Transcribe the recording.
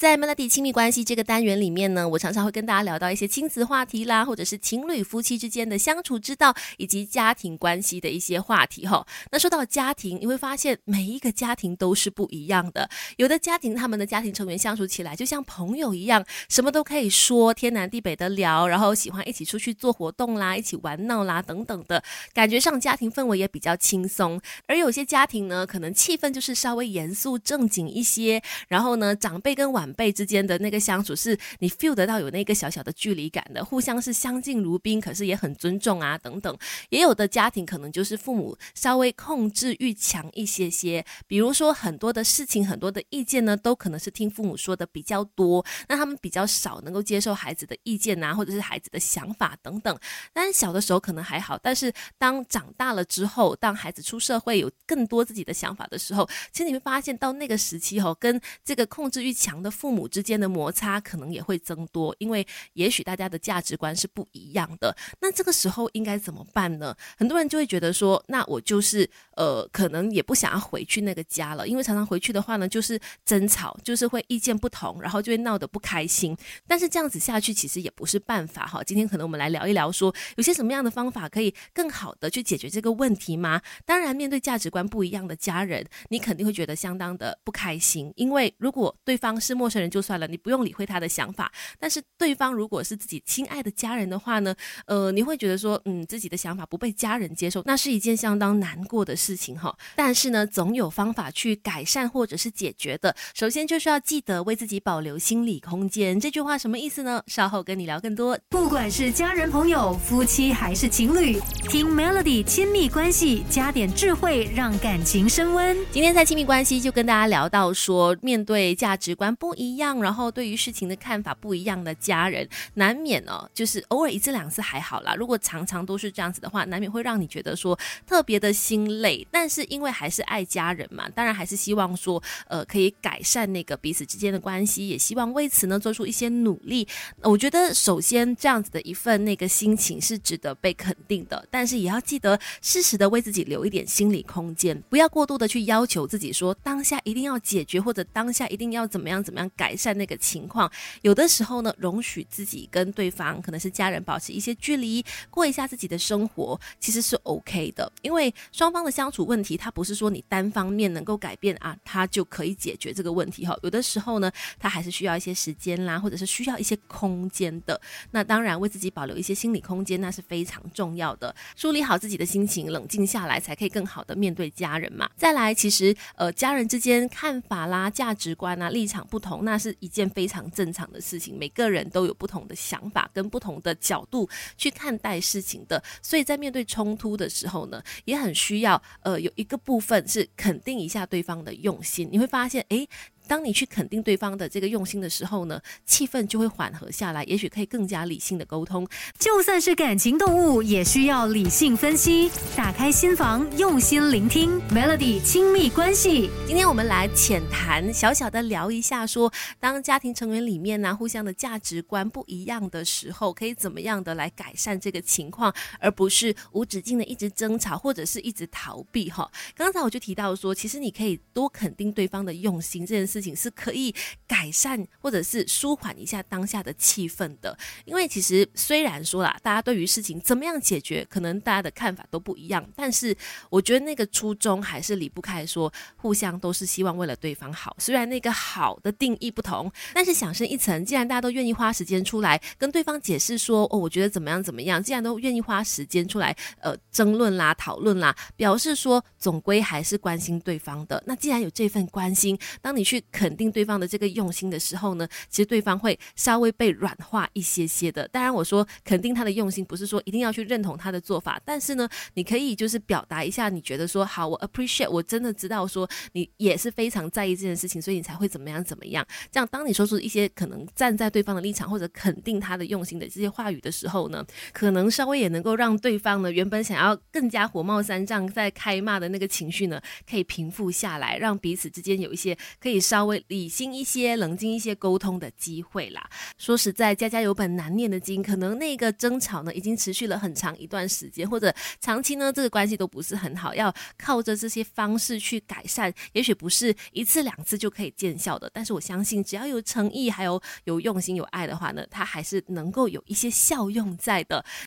在 Melody 亲密关系这个单元里面呢，我常常会跟大家聊到一些亲子话题啦，或者是情侣夫妻之间的相处之道，以及家庭关系的一些话题哈。那说到家庭，你会发现每一个家庭都是不一样的。有的家庭他们的家庭成员相处起来就像朋友一样，什么都可以说，天南地北的聊，然后喜欢一起出去做活动啦，一起玩闹啦等等的，感觉上家庭氛围也比较轻松。而有些家庭呢，可能气氛就是稍微严肃正经一些，然后呢，长辈跟晚辈之间的那个相处，是你 feel 得到有那个小小的距离感的，互相是相敬如宾，可是也很尊重啊，等等。也有的家庭可能就是父母稍微控制欲强一些些，比如说很多的事情、很多的意见呢，都可能是听父母说的比较多，那他们比较少能够接受孩子的意见啊，或者是孩子的想法等等。但是小的时候可能还好，但是当长大了之后，当孩子出社会有更多自己的想法的时候，其实你会发现到那个时期吼，跟这个控制欲强的。父母之间的摩擦可能也会增多，因为也许大家的价值观是不一样的。那这个时候应该怎么办呢？很多人就会觉得说，那我就是呃，可能也不想要回去那个家了，因为常常回去的话呢，就是争吵，就是会意见不同，然后就会闹得不开心。但是这样子下去其实也不是办法哈。今天可能我们来聊一聊，说有些什么样的方法可以更好的去解决这个问题吗？当然，面对价值观不一样的家人，你肯定会觉得相当的不开心，因为如果对方是陌陌生人就算了，你不用理会他的想法。但是对方如果是自己亲爱的家人的话呢？呃，你会觉得说，嗯，自己的想法不被家人接受，那是一件相当难过的事情哈。但是呢，总有方法去改善或者是解决的。首先就是要记得为自己保留心理空间。这句话什么意思呢？稍后跟你聊更多。不管是家人、朋友、夫妻还是情侣，听 Melody 亲密关系，加点智慧，让感情升温。今天在亲密关系就跟大家聊到说，面对价值观不。一一样，然后对于事情的看法不一样的家人，难免哦，就是偶尔一次两次还好啦。如果常常都是这样子的话，难免会让你觉得说特别的心累。但是因为还是爱家人嘛，当然还是希望说，呃，可以改善那个彼此之间的关系，也希望为此呢做出一些努力。我觉得首先这样子的一份那个心情是值得被肯定的，但是也要记得适时的为自己留一点心理空间，不要过度的去要求自己说当下一定要解决，或者当下一定要怎么样怎么样。改善那个情况，有的时候呢，容许自己跟对方可能是家人保持一些距离，过一下自己的生活，其实是 OK 的。因为双方的相处问题，它不是说你单方面能够改变啊，它就可以解决这个问题哈。有的时候呢，它还是需要一些时间啦，或者是需要一些空间的。那当然，为自己保留一些心理空间，那是非常重要的。梳理好自己的心情，冷静下来，才可以更好的面对家人嘛。再来，其实呃，家人之间看法啦、价值观啊、立场不同。那是一件非常正常的事情，每个人都有不同的想法跟不同的角度去看待事情的，所以在面对冲突的时候呢，也很需要呃有一个部分是肯定一下对方的用心，你会发现，诶。当你去肯定对方的这个用心的时候呢，气氛就会缓和下来，也许可以更加理性的沟通。就算是感情动物，也需要理性分析。打开心房，用心聆听，Melody 亲密关系。今天我们来浅谈，小小的聊一下，说当家庭成员里面呢，互相的价值观不一样的时候，可以怎么样的来改善这个情况，而不是无止境的一直争吵或者是一直逃避哈。刚才我就提到说，其实你可以多肯定对方的用心这件事。事情是可以改善或者是舒缓一下当下的气氛的，因为其实虽然说啦，大家对于事情怎么样解决，可能大家的看法都不一样，但是我觉得那个初衷还是离不开说，互相都是希望为了对方好。虽然那个好的定义不同，但是想深一层，既然大家都愿意花时间出来跟对方解释说，哦，我觉得怎么样怎么样，既然都愿意花时间出来，呃，争论啦、讨论啦，表示说总归还是关心对方的。那既然有这份关心，当你去。肯定对方的这个用心的时候呢，其实对方会稍微被软化一些些的。当然，我说肯定他的用心，不是说一定要去认同他的做法，但是呢，你可以就是表达一下，你觉得说好，我 appreciate，我真的知道说你也是非常在意这件事情，所以你才会怎么样怎么样。这样，当你说出一些可能站在对方的立场或者肯定他的用心的这些话语的时候呢，可能稍微也能够让对方呢原本想要更加火冒三丈在开骂的那个情绪呢，可以平复下来，让彼此之间有一些可以稍。稍微理性一些、冷静一些沟通的机会啦。说实在，家家有本难念的经，可能那个争吵呢已经持续了很长一段时间，或者长期呢这个关系都不是很好，要靠着这些方式去改善，也许不是一次两次就可以见效的。但是我相信，只要有诚意，还有有用心、有爱的话呢，它还是能够有一些效用在的。